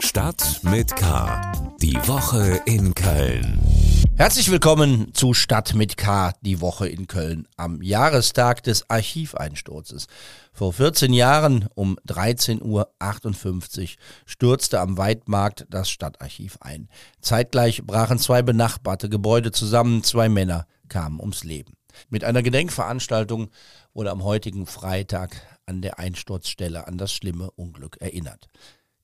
Stadt mit K. Die Woche in Köln. Herzlich willkommen zu Stadt mit K, die Woche in Köln, am Jahrestag des Archiveinsturzes. Vor 14 Jahren um 13.58 Uhr stürzte am Weidmarkt das Stadtarchiv ein. Zeitgleich brachen zwei benachbarte Gebäude zusammen, zwei Männer kamen ums Leben. Mit einer Gedenkveranstaltung wurde am heutigen Freitag an der Einsturzstelle an das schlimme Unglück erinnert.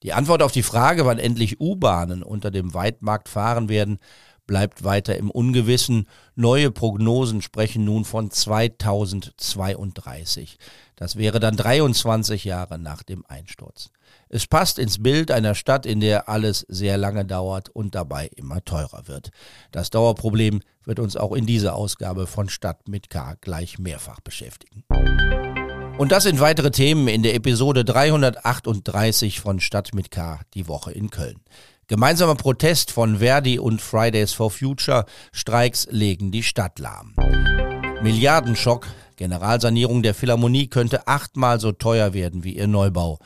Die Antwort auf die Frage, wann endlich U-Bahnen unter dem Weidmarkt fahren werden, bleibt weiter im Ungewissen. Neue Prognosen sprechen nun von 2032. Das wäre dann 23 Jahre nach dem Einsturz. Es passt ins Bild einer Stadt, in der alles sehr lange dauert und dabei immer teurer wird. Das Dauerproblem wird uns auch in dieser Ausgabe von Stadt mit K gleich mehrfach beschäftigen. Und das sind weitere Themen in der Episode 338 von Stadt mit K, die Woche in Köln. Gemeinsamer Protest von Verdi und Fridays for Future, Streiks legen die Stadt lahm. Milliardenschock, Generalsanierung der Philharmonie könnte achtmal so teuer werden wie ihr Neubau.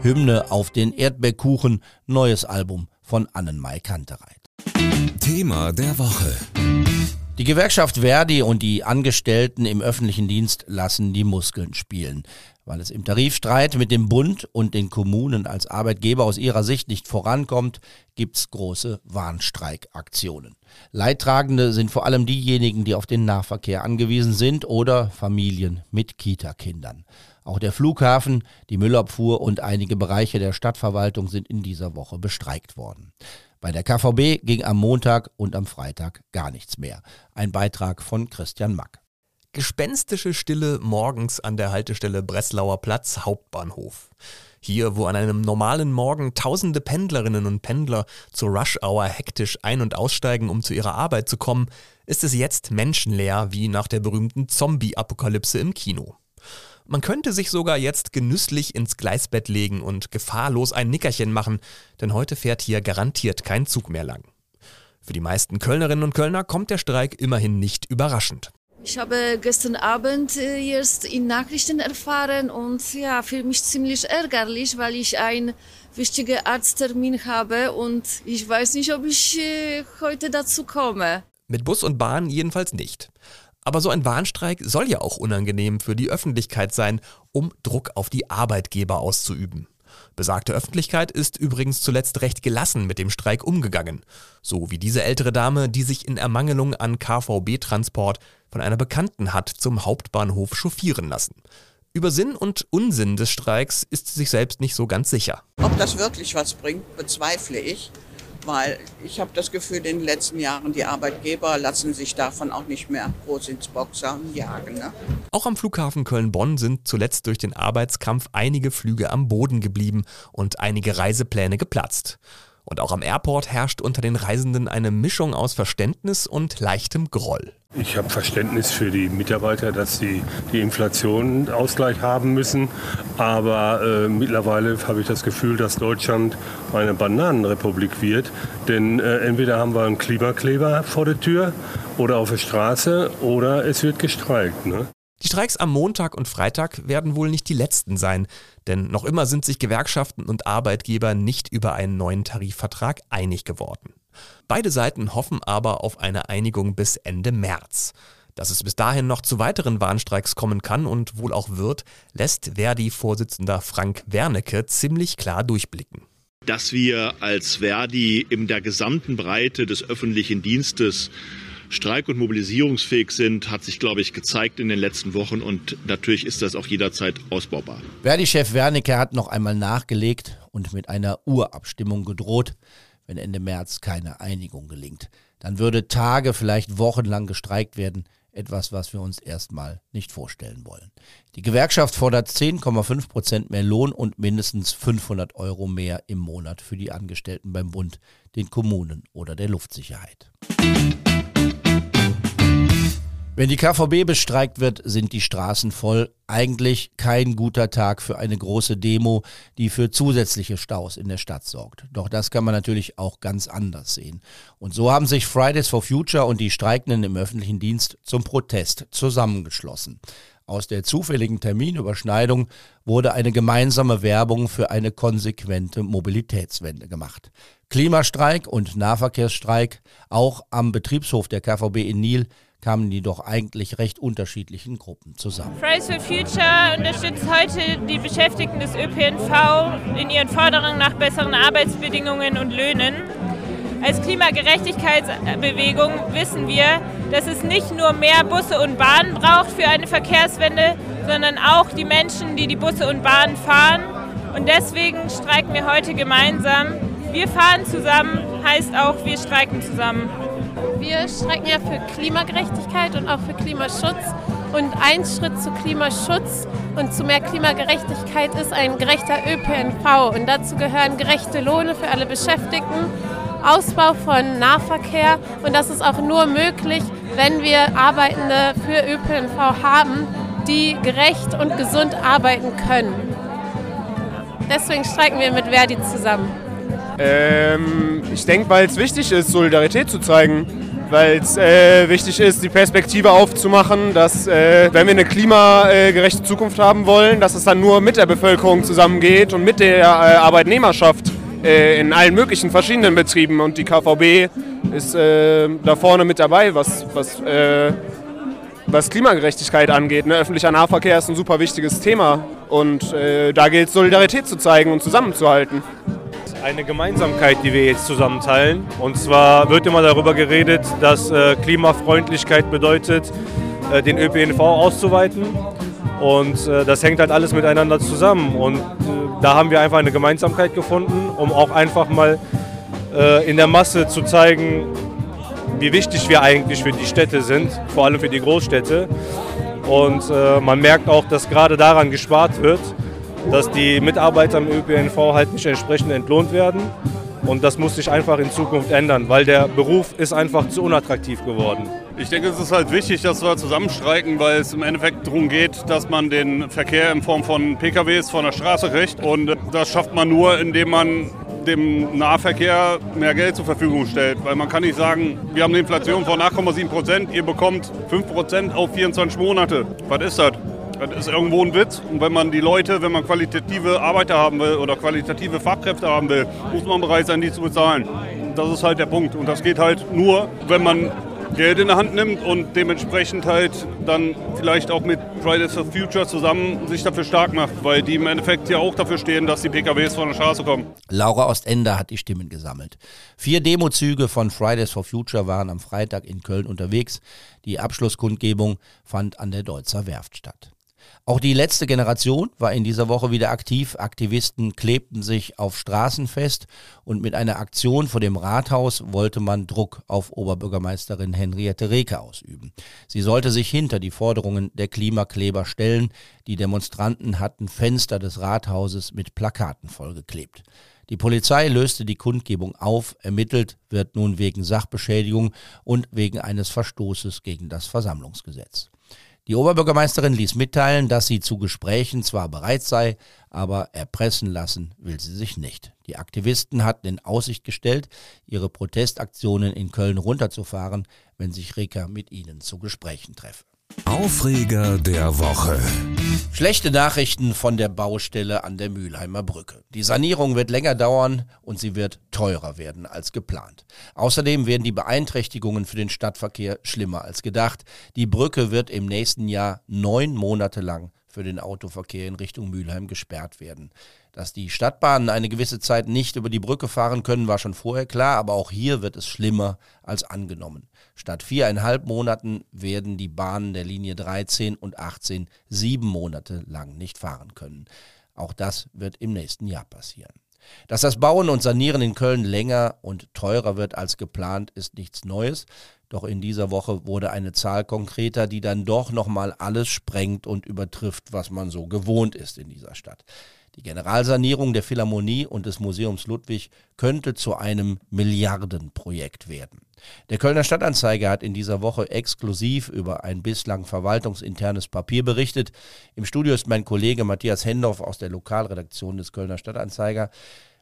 Hymne auf den Erdbeerkuchen, neues Album von Annenmai Kantereit. Thema der Woche. Die Gewerkschaft Verdi und die Angestellten im öffentlichen Dienst lassen die Muskeln spielen. Weil es im Tarifstreit mit dem Bund und den Kommunen als Arbeitgeber aus ihrer Sicht nicht vorankommt, gibt's große Warnstreikaktionen. Leidtragende sind vor allem diejenigen, die auf den Nahverkehr angewiesen sind oder Familien mit Kita-Kindern. Auch der Flughafen, die Müllabfuhr und einige Bereiche der Stadtverwaltung sind in dieser Woche bestreikt worden. Bei der KVB ging am Montag und am Freitag gar nichts mehr. Ein Beitrag von Christian Mack. Gespenstische Stille morgens an der Haltestelle Breslauer Platz Hauptbahnhof. Hier, wo an einem normalen Morgen tausende Pendlerinnen und Pendler zur Rush-Hour hektisch ein- und aussteigen, um zu ihrer Arbeit zu kommen, ist es jetzt menschenleer wie nach der berühmten Zombie-Apokalypse im Kino. Man könnte sich sogar jetzt genüsslich ins Gleisbett legen und gefahrlos ein Nickerchen machen, denn heute fährt hier garantiert kein Zug mehr lang. Für die meisten Kölnerinnen und Kölner kommt der Streik immerhin nicht überraschend. Ich habe gestern Abend äh, erst in Nachrichten erfahren und ja, für mich ziemlich ärgerlich, weil ich einen wichtigen Arzttermin habe und ich weiß nicht, ob ich äh, heute dazu komme. Mit Bus und Bahn jedenfalls nicht. Aber so ein Warnstreik soll ja auch unangenehm für die Öffentlichkeit sein, um Druck auf die Arbeitgeber auszuüben. Besagte Öffentlichkeit ist übrigens zuletzt recht gelassen mit dem Streik umgegangen. So wie diese ältere Dame, die sich in Ermangelung an KVB-Transport von einer Bekannten hat zum Hauptbahnhof chauffieren lassen. Über Sinn und Unsinn des Streiks ist sie sich selbst nicht so ganz sicher. Ob das wirklich was bringt, bezweifle ich weil ich habe das Gefühl, in den letzten Jahren die Arbeitgeber lassen sich davon auch nicht mehr groß ins Boxen jagen. Ne? Auch am Flughafen Köln-Bonn sind zuletzt durch den Arbeitskampf einige Flüge am Boden geblieben und einige Reisepläne geplatzt. Und auch am Airport herrscht unter den Reisenden eine Mischung aus Verständnis und leichtem Groll. Ich habe Verständnis für die Mitarbeiter, dass sie die Inflation Ausgleich haben müssen. Aber äh, mittlerweile habe ich das Gefühl, dass Deutschland eine Bananenrepublik wird. Denn äh, entweder haben wir einen Klimakleber vor der Tür oder auf der Straße oder es wird gestreikt. Ne? Die Streiks am Montag und Freitag werden wohl nicht die letzten sein, denn noch immer sind sich Gewerkschaften und Arbeitgeber nicht über einen neuen Tarifvertrag einig geworden. Beide Seiten hoffen aber auf eine Einigung bis Ende März. Dass es bis dahin noch zu weiteren Warnstreiks kommen kann und wohl auch wird, lässt Verdi-Vorsitzender Frank Wernicke ziemlich klar durchblicken. Dass wir als Verdi in der gesamten Breite des öffentlichen Dienstes streik- und mobilisierungsfähig sind, hat sich, glaube ich, gezeigt in den letzten Wochen und natürlich ist das auch jederzeit ausbaubar. Verdi-Chef Wernicke hat noch einmal nachgelegt und mit einer Urabstimmung gedroht, wenn Ende März keine Einigung gelingt. Dann würde Tage, vielleicht wochenlang gestreikt werden, etwas, was wir uns erstmal nicht vorstellen wollen. Die Gewerkschaft fordert 10,5 Prozent mehr Lohn und mindestens 500 Euro mehr im Monat für die Angestellten beim Bund, den Kommunen oder der Luftsicherheit. Wenn die KVB bestreikt wird, sind die Straßen voll. Eigentlich kein guter Tag für eine große Demo, die für zusätzliche Staus in der Stadt sorgt. Doch das kann man natürlich auch ganz anders sehen. Und so haben sich Fridays for Future und die Streikenden im öffentlichen Dienst zum Protest zusammengeschlossen. Aus der zufälligen Terminüberschneidung wurde eine gemeinsame Werbung für eine konsequente Mobilitätswende gemacht. Klimastreik und Nahverkehrsstreik, auch am Betriebshof der KVB in Nil, kamen die doch eigentlich recht unterschiedlichen Gruppen zusammen. Fridays for Future unterstützt heute die Beschäftigten des ÖPNV in ihren Forderungen nach besseren Arbeitsbedingungen und Löhnen. Als Klimagerechtigkeitsbewegung wissen wir, dass es nicht nur mehr Busse und Bahnen braucht für eine Verkehrswende, sondern auch die Menschen, die die Busse und Bahnen fahren. Und deswegen streiken wir heute gemeinsam. Wir fahren zusammen heißt auch, wir streiken zusammen. Wir streiken ja für Klimagerechtigkeit und auch für Klimaschutz. Und ein Schritt zu Klimaschutz und zu mehr Klimagerechtigkeit ist ein gerechter ÖPNV. Und dazu gehören gerechte Lohne für alle Beschäftigten, Ausbau von Nahverkehr. Und das ist auch nur möglich, wenn wir Arbeitende für ÖPNV haben, die gerecht und gesund arbeiten können. Deswegen streiken wir mit Verdi zusammen. Ähm, ich denke, weil es wichtig ist, Solidarität zu zeigen. Weil es äh, wichtig ist, die Perspektive aufzumachen, dass, äh, wenn wir eine klimagerechte Zukunft haben wollen, dass es dann nur mit der Bevölkerung zusammengeht und mit der äh, Arbeitnehmerschaft äh, in allen möglichen verschiedenen Betrieben. Und die KVB ist äh, da vorne mit dabei, was, was, äh, was Klimagerechtigkeit angeht. Ne? Öffentlicher Nahverkehr ist ein super wichtiges Thema. Und da gilt es, Solidarität zu zeigen und zusammenzuhalten eine Gemeinsamkeit, die wir jetzt zusammen teilen. Und zwar wird immer darüber geredet, dass äh, Klimafreundlichkeit bedeutet, äh, den ÖPNV auszuweiten. Und äh, das hängt halt alles miteinander zusammen. Und da haben wir einfach eine Gemeinsamkeit gefunden, um auch einfach mal in der Masse zu zeigen, wie wichtig wir eigentlich für die Städte sind, vor allem für die Großstädte. Und man merkt auch, dass gerade daran gespart wird dass die Mitarbeiter im ÖPNV halt nicht entsprechend entlohnt werden. Und das muss sich einfach in Zukunft ändern, weil der Beruf ist einfach zu unattraktiv geworden. Ich denke, es ist halt wichtig, dass wir zusammenstreiken, weil es im Endeffekt darum geht, dass man den Verkehr in Form von PKWs von der Straße kriegt. Und das schafft man nur, indem man dem Nahverkehr mehr Geld zur Verfügung stellt. Weil man kann nicht sagen, wir haben eine Inflation von 8,7 Prozent, ihr bekommt 5 Prozent auf 24 Monate. Was ist das? Das ist irgendwo ein Witz. Und wenn man die Leute, wenn man qualitative Arbeiter haben will oder qualitative Fachkräfte haben will, muss man bereit sein, die zu bezahlen. Das ist halt der Punkt. Und das geht halt nur, wenn man Geld in der Hand nimmt und dementsprechend halt dann vielleicht auch mit Fridays for Future zusammen sich dafür stark macht, weil die im Endeffekt ja auch dafür stehen, dass die PKWs von der Straße kommen. Laura Ostender hat die Stimmen gesammelt. Vier Demozüge von Fridays for Future waren am Freitag in Köln unterwegs. Die Abschlusskundgebung fand an der Deutzer Werft statt. Auch die letzte Generation war in dieser Woche wieder aktiv. Aktivisten klebten sich auf Straßen fest und mit einer Aktion vor dem Rathaus wollte man Druck auf Oberbürgermeisterin Henriette Reke ausüben. Sie sollte sich hinter die Forderungen der Klimakleber stellen. Die Demonstranten hatten Fenster des Rathauses mit Plakaten vollgeklebt. Die Polizei löste die Kundgebung auf, ermittelt wird nun wegen Sachbeschädigung und wegen eines Verstoßes gegen das Versammlungsgesetz. Die Oberbürgermeisterin ließ mitteilen, dass sie zu Gesprächen zwar bereit sei, aber erpressen lassen will sie sich nicht. Die Aktivisten hatten in Aussicht gestellt, ihre Protestaktionen in Köln runterzufahren, wenn sich Reka mit ihnen zu Gesprächen treffe. Aufreger der Woche. Schlechte Nachrichten von der Baustelle an der Mülheimer Brücke. Die Sanierung wird länger dauern und sie wird teurer werden als geplant. Außerdem werden die Beeinträchtigungen für den Stadtverkehr schlimmer als gedacht. Die Brücke wird im nächsten Jahr neun Monate lang für den Autoverkehr in Richtung Mülheim gesperrt werden. Dass die Stadtbahnen eine gewisse Zeit nicht über die Brücke fahren können, war schon vorher klar, aber auch hier wird es schlimmer als angenommen. Statt viereinhalb Monaten werden die Bahnen der Linie 13 und 18 sieben Monate lang nicht fahren können. Auch das wird im nächsten Jahr passieren. Dass das Bauen und Sanieren in Köln länger und teurer wird als geplant, ist nichts Neues. Doch in dieser Woche wurde eine Zahl konkreter, die dann doch nochmal alles sprengt und übertrifft, was man so gewohnt ist in dieser Stadt. Die Generalsanierung der Philharmonie und des Museums Ludwig könnte zu einem Milliardenprojekt werden. Der Kölner Stadtanzeiger hat in dieser Woche exklusiv über ein bislang verwaltungsinternes Papier berichtet. Im Studio ist mein Kollege Matthias Hendorf aus der Lokalredaktion des Kölner Stadtanzeiger.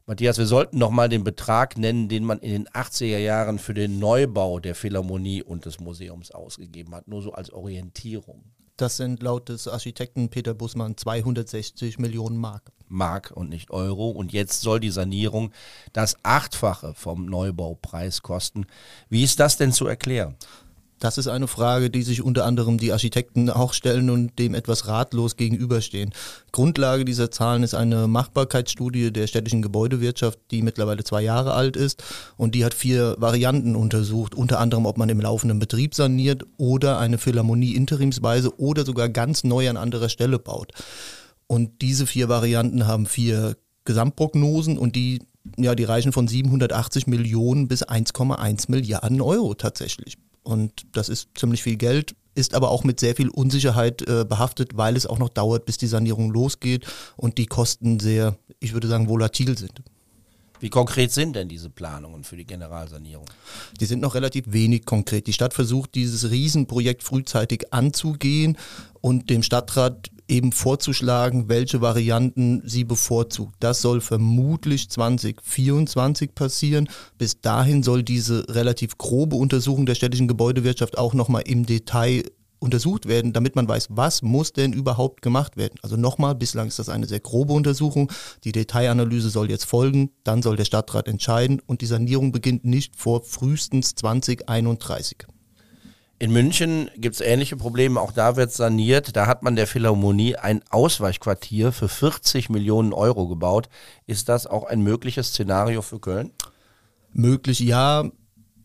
Matthias, wir sollten noch mal den Betrag nennen, den man in den 80er Jahren für den Neubau der Philharmonie und des Museums ausgegeben hat, nur so als Orientierung. Das sind laut des Architekten Peter Bussmann 260 Millionen Mark. Mark und nicht Euro. Und jetzt soll die Sanierung das Achtfache vom Neubaupreis kosten. Wie ist das denn zu erklären? Das ist eine Frage, die sich unter anderem die Architekten auch stellen und dem etwas ratlos gegenüberstehen. Grundlage dieser Zahlen ist eine Machbarkeitsstudie der städtischen Gebäudewirtschaft, die mittlerweile zwei Jahre alt ist und die hat vier Varianten untersucht, unter anderem, ob man im laufenden Betrieb saniert oder eine Philharmonie interimsweise oder sogar ganz neu an anderer Stelle baut. Und diese vier Varianten haben vier Gesamtprognosen und die ja, die reichen von 780 Millionen bis 1,1 Milliarden Euro tatsächlich. Und das ist ziemlich viel Geld, ist aber auch mit sehr viel Unsicherheit äh, behaftet, weil es auch noch dauert, bis die Sanierung losgeht und die Kosten sehr, ich würde sagen, volatil sind. Wie konkret sind denn diese Planungen für die Generalsanierung? Die sind noch relativ wenig konkret. Die Stadt versucht, dieses Riesenprojekt frühzeitig anzugehen und dem Stadtrat eben vorzuschlagen, welche Varianten sie bevorzugt. Das soll vermutlich 2024 passieren. Bis dahin soll diese relativ grobe Untersuchung der städtischen Gebäudewirtschaft auch nochmal im Detail untersucht werden, damit man weiß, was muss denn überhaupt gemacht werden. Also nochmal, bislang ist das eine sehr grobe Untersuchung. Die Detailanalyse soll jetzt folgen, dann soll der Stadtrat entscheiden und die Sanierung beginnt nicht vor frühestens 2031. In München gibt es ähnliche Probleme, auch da wird saniert. Da hat man der Philharmonie ein Ausweichquartier für 40 Millionen Euro gebaut. Ist das auch ein mögliches Szenario für Köln? Möglich ja,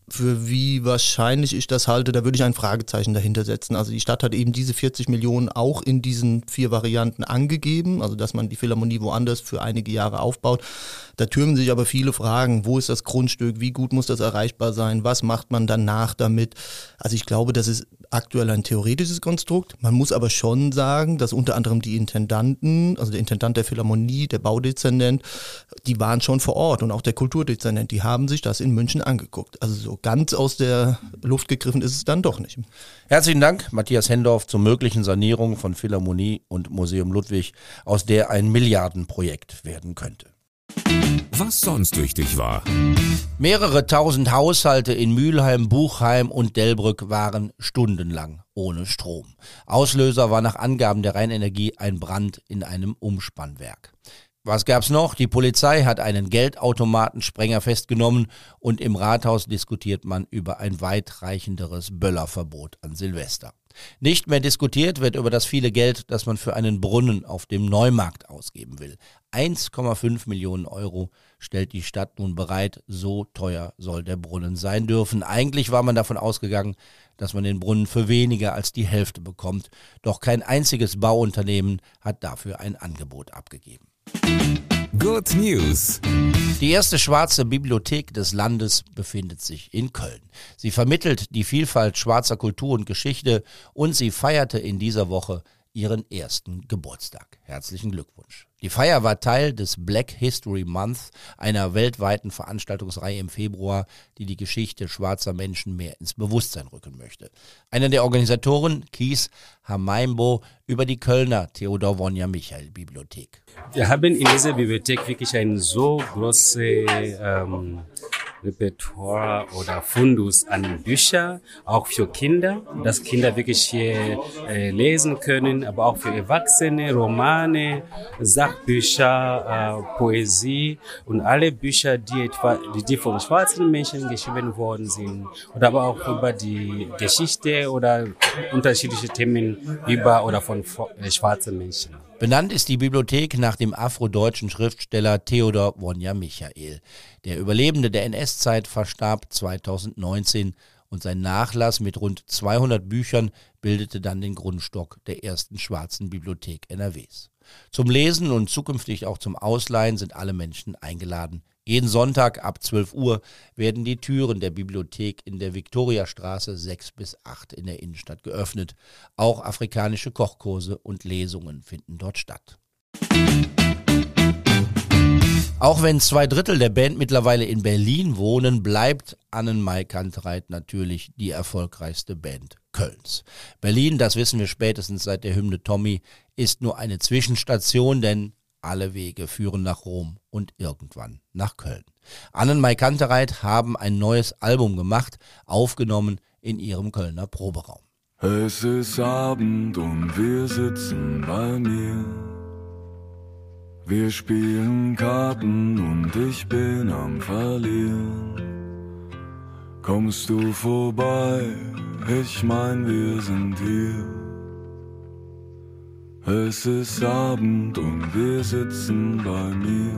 für wie wahrscheinlich ich das halte, da würde ich ein Fragezeichen dahinter setzen. Also die Stadt hat eben diese 40 Millionen auch in diesen vier Varianten angegeben, also dass man die Philharmonie woanders für einige Jahre aufbaut. Da türmen sich aber viele Fragen. Wo ist das Grundstück? Wie gut muss das erreichbar sein? Was macht man danach damit? Also ich glaube, das ist aktuell ein theoretisches Konstrukt. Man muss aber schon sagen, dass unter anderem die Intendanten, also der Intendant der Philharmonie, der Baudezernent, die waren schon vor Ort und auch der Kulturdezernent, die haben sich das in München angeguckt. Also so ganz aus der Luft gegriffen ist es dann doch nicht. Herzlichen Dank, Matthias Hendorf, zur möglichen Sanierung von Philharmonie und Museum Ludwig, aus der ein Milliardenprojekt werden könnte. Was sonst wichtig war. Mehrere tausend Haushalte in Mülheim, Buchheim und Delbrück waren stundenlang ohne Strom. Auslöser war nach Angaben der Rheinenergie ein Brand in einem Umspannwerk. Was gab's noch? Die Polizei hat einen Geldautomatensprenger festgenommen und im Rathaus diskutiert man über ein weitreichenderes Böllerverbot an Silvester. Nicht mehr diskutiert wird über das viele Geld, das man für einen Brunnen auf dem Neumarkt ausgeben will. 1,5 Millionen Euro stellt die Stadt nun bereit. So teuer soll der Brunnen sein dürfen. Eigentlich war man davon ausgegangen, dass man den Brunnen für weniger als die Hälfte bekommt. Doch kein einziges Bauunternehmen hat dafür ein Angebot abgegeben. Good News. Die erste schwarze Bibliothek des Landes befindet sich in Köln. Sie vermittelt die Vielfalt schwarzer Kultur und Geschichte und sie feierte in dieser Woche ihren ersten Geburtstag. Herzlichen Glückwunsch. Die Feier war Teil des Black History Month, einer weltweiten Veranstaltungsreihe im Februar, die die Geschichte schwarzer Menschen mehr ins Bewusstsein rücken möchte. Einer der Organisatoren, Kies Hamaimbo, über die Kölner Theodor Wonja Michael Bibliothek. Wir haben in dieser Bibliothek wirklich eine so große ähm, Repertoire oder Fundus an Bücher, auch für Kinder, dass Kinder wirklich hier äh, lesen können, aber auch für Erwachsene, Romane, Sachbücher, äh, Poesie und alle Bücher, die etwa, die, die von schwarzen Menschen geschrieben worden sind oder aber auch über die Geschichte oder unterschiedliche Themen über oder von äh, schwarzen Menschen. Benannt ist die Bibliothek nach dem afrodeutschen Schriftsteller Theodor Wonja Michael. Der Überlebende der NS-Zeit verstarb 2019 und sein Nachlass mit rund 200 Büchern bildete dann den Grundstock der ersten schwarzen Bibliothek NRWs. Zum Lesen und zukünftig auch zum Ausleihen sind alle Menschen eingeladen. Jeden Sonntag ab 12 Uhr werden die Türen der Bibliothek in der Viktoriastraße 6 bis 8 in der Innenstadt geöffnet. Auch afrikanische Kochkurse und Lesungen finden dort statt. Auch wenn zwei Drittel der Band mittlerweile in Berlin wohnen, bleibt Annenmai Kantreit natürlich die erfolgreichste Band Kölns. Berlin, das wissen wir spätestens seit der Hymne Tommy, ist nur eine Zwischenstation, denn alle Wege führen nach Rom und irgendwann nach Köln. Annenmai Kantereit haben ein neues Album gemacht, aufgenommen in ihrem Kölner Proberaum. Es ist Abend und wir sitzen bei mir. Wir spielen Karten und ich bin am Verlieren. Kommst du vorbei? Ich mein, wir sind hier. Es ist Abend und wir sitzen bei mir.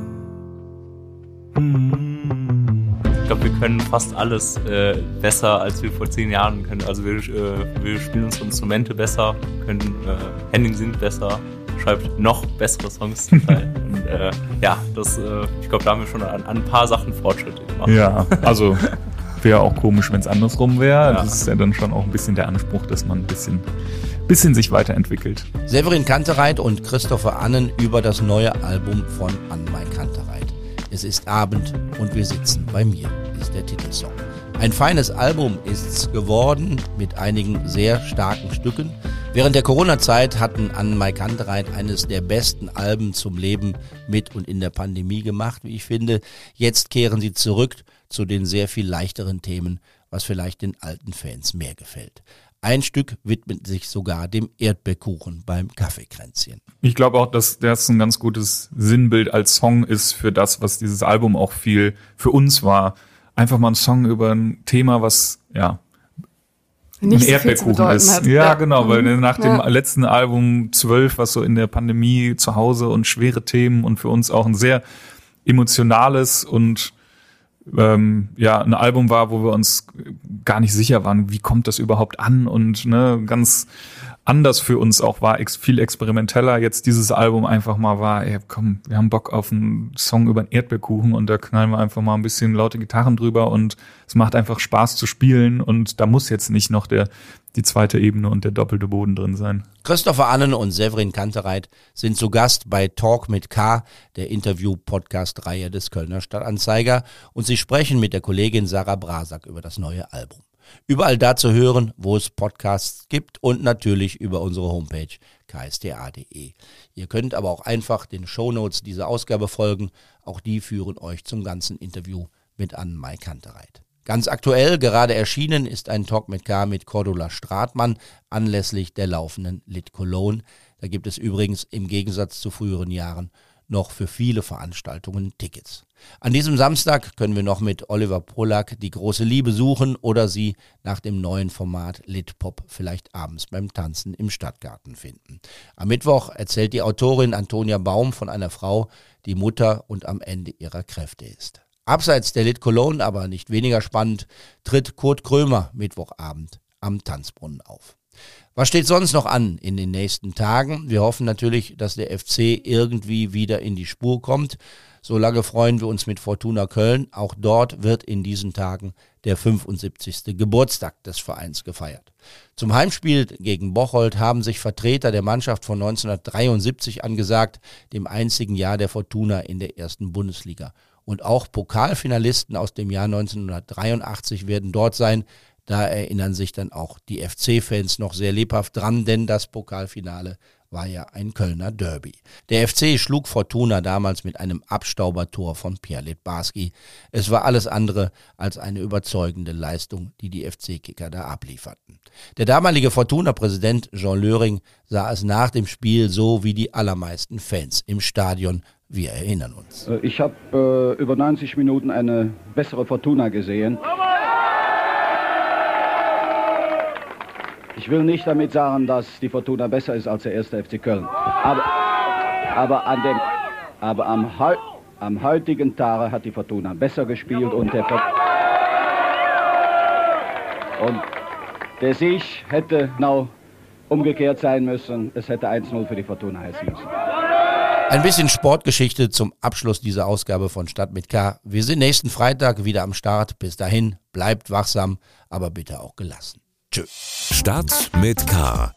Ich glaube, wir können fast alles äh, besser, als wir vor zehn Jahren können. Also wir, äh, wir spielen unsere Instrumente besser, können äh, Henning singt besser, schreibt noch bessere Songs zum Teil. Und, äh, ja, das, äh, ich glaube, da haben wir schon an, an ein paar Sachen Fortschritte gemacht. Ja, also wäre auch komisch, wenn es andersrum wäre. Ja. Das ist ja dann schon auch ein bisschen der Anspruch, dass man ein bisschen, bisschen sich weiterentwickelt. Severin Kantereit und Christopher Annen über das neue Album von Anmai Kantereit. Es ist Abend und wir sitzen bei mir, ist der Titelsong. Ein feines Album ist's geworden mit einigen sehr starken Stücken. Während der Corona-Zeit hatten Anne Mai Kantereit eines der besten Alben zum Leben mit und in der Pandemie gemacht, wie ich finde. Jetzt kehren sie zurück zu den sehr viel leichteren Themen, was vielleicht den alten Fans mehr gefällt. Ein Stück widmet sich sogar dem Erdbeerkuchen beim Kaffeekränzchen. Ich glaube auch, dass das ein ganz gutes Sinnbild als Song ist für das, was dieses Album auch viel für uns war. Einfach mal ein Song über ein Thema, was ja nicht ein Erdbeerkuchen ist. Hat. Ja, ja, genau, weil mhm. nach dem ja. letzten Album 12, was so in der Pandemie zu Hause und schwere Themen und für uns auch ein sehr emotionales und ähm, ja ein Album war, wo wir uns gar nicht sicher waren, wie kommt das überhaupt an und ne, ganz anders für uns auch war, ex viel experimenteller. Jetzt dieses Album einfach mal war, ey, komm, wir haben Bock auf einen Song über einen Erdbeerkuchen und da knallen wir einfach mal ein bisschen laute Gitarren drüber und es macht einfach Spaß zu spielen und da muss jetzt nicht noch der die zweite Ebene und der doppelte Boden drin sein. Christopher Annen und Severin Kantereit sind zu Gast bei Talk mit K, der Interview-Podcast-Reihe des Kölner Stadtanzeiger und sie sprechen mit der Kollegin Sarah Brasak über das neue Album. Überall da zu hören, wo es Podcasts gibt und natürlich über unsere Homepage ksda.de. Ihr könnt aber auch einfach den Shownotes dieser Ausgabe folgen. Auch die führen euch zum ganzen Interview mit Anne-Mai Kantereit. Ganz aktuell, gerade erschienen, ist ein Talk mit K mit Cordula Stratmann anlässlich der laufenden Lit Cologne. Da gibt es übrigens im Gegensatz zu früheren Jahren noch für viele Veranstaltungen Tickets. An diesem Samstag können wir noch mit Oliver Pollack die große Liebe suchen oder sie nach dem neuen Format Litpop vielleicht abends beim Tanzen im Stadtgarten finden. Am Mittwoch erzählt die Autorin Antonia Baum von einer Frau, die Mutter und am Ende ihrer Kräfte ist. Abseits der Lit Cologne, aber nicht weniger spannend, tritt Kurt Krömer Mittwochabend am Tanzbrunnen auf. Was steht sonst noch an in den nächsten Tagen? Wir hoffen natürlich, dass der FC irgendwie wieder in die Spur kommt. Solange freuen wir uns mit Fortuna Köln. Auch dort wird in diesen Tagen der 75. Geburtstag des Vereins gefeiert. Zum Heimspiel gegen Bocholt haben sich Vertreter der Mannschaft von 1973 angesagt, dem einzigen Jahr der Fortuna in der ersten Bundesliga. Und auch Pokalfinalisten aus dem Jahr 1983 werden dort sein. Da erinnern sich dann auch die FC-Fans noch sehr lebhaft dran, denn das Pokalfinale war ja ein Kölner Derby. Der FC schlug Fortuna damals mit einem Abstaubertor von Pierre Litbarski. Es war alles andere als eine überzeugende Leistung, die die FC-Kicker da ablieferten. Der damalige Fortuna-Präsident Jean Löring sah es nach dem Spiel so wie die allermeisten Fans im Stadion. Wir erinnern uns. Äh, ich habe äh, über 90 Minuten eine bessere Fortuna gesehen. Ich will nicht damit sagen, dass die Fortuna besser ist als der erste FC Köln. Aber, aber, an dem, aber am, am heutigen Tage hat die Fortuna besser gespielt und der, und der Sieg hätte genau umgekehrt sein müssen. Es hätte 1-0 für die Fortuna heißen müssen. Ein bisschen Sportgeschichte zum Abschluss dieser Ausgabe von Stadt mit K. Wir sind nächsten Freitag wieder am Start. Bis dahin, bleibt wachsam, aber bitte auch gelassen. Tschö. Start mit K.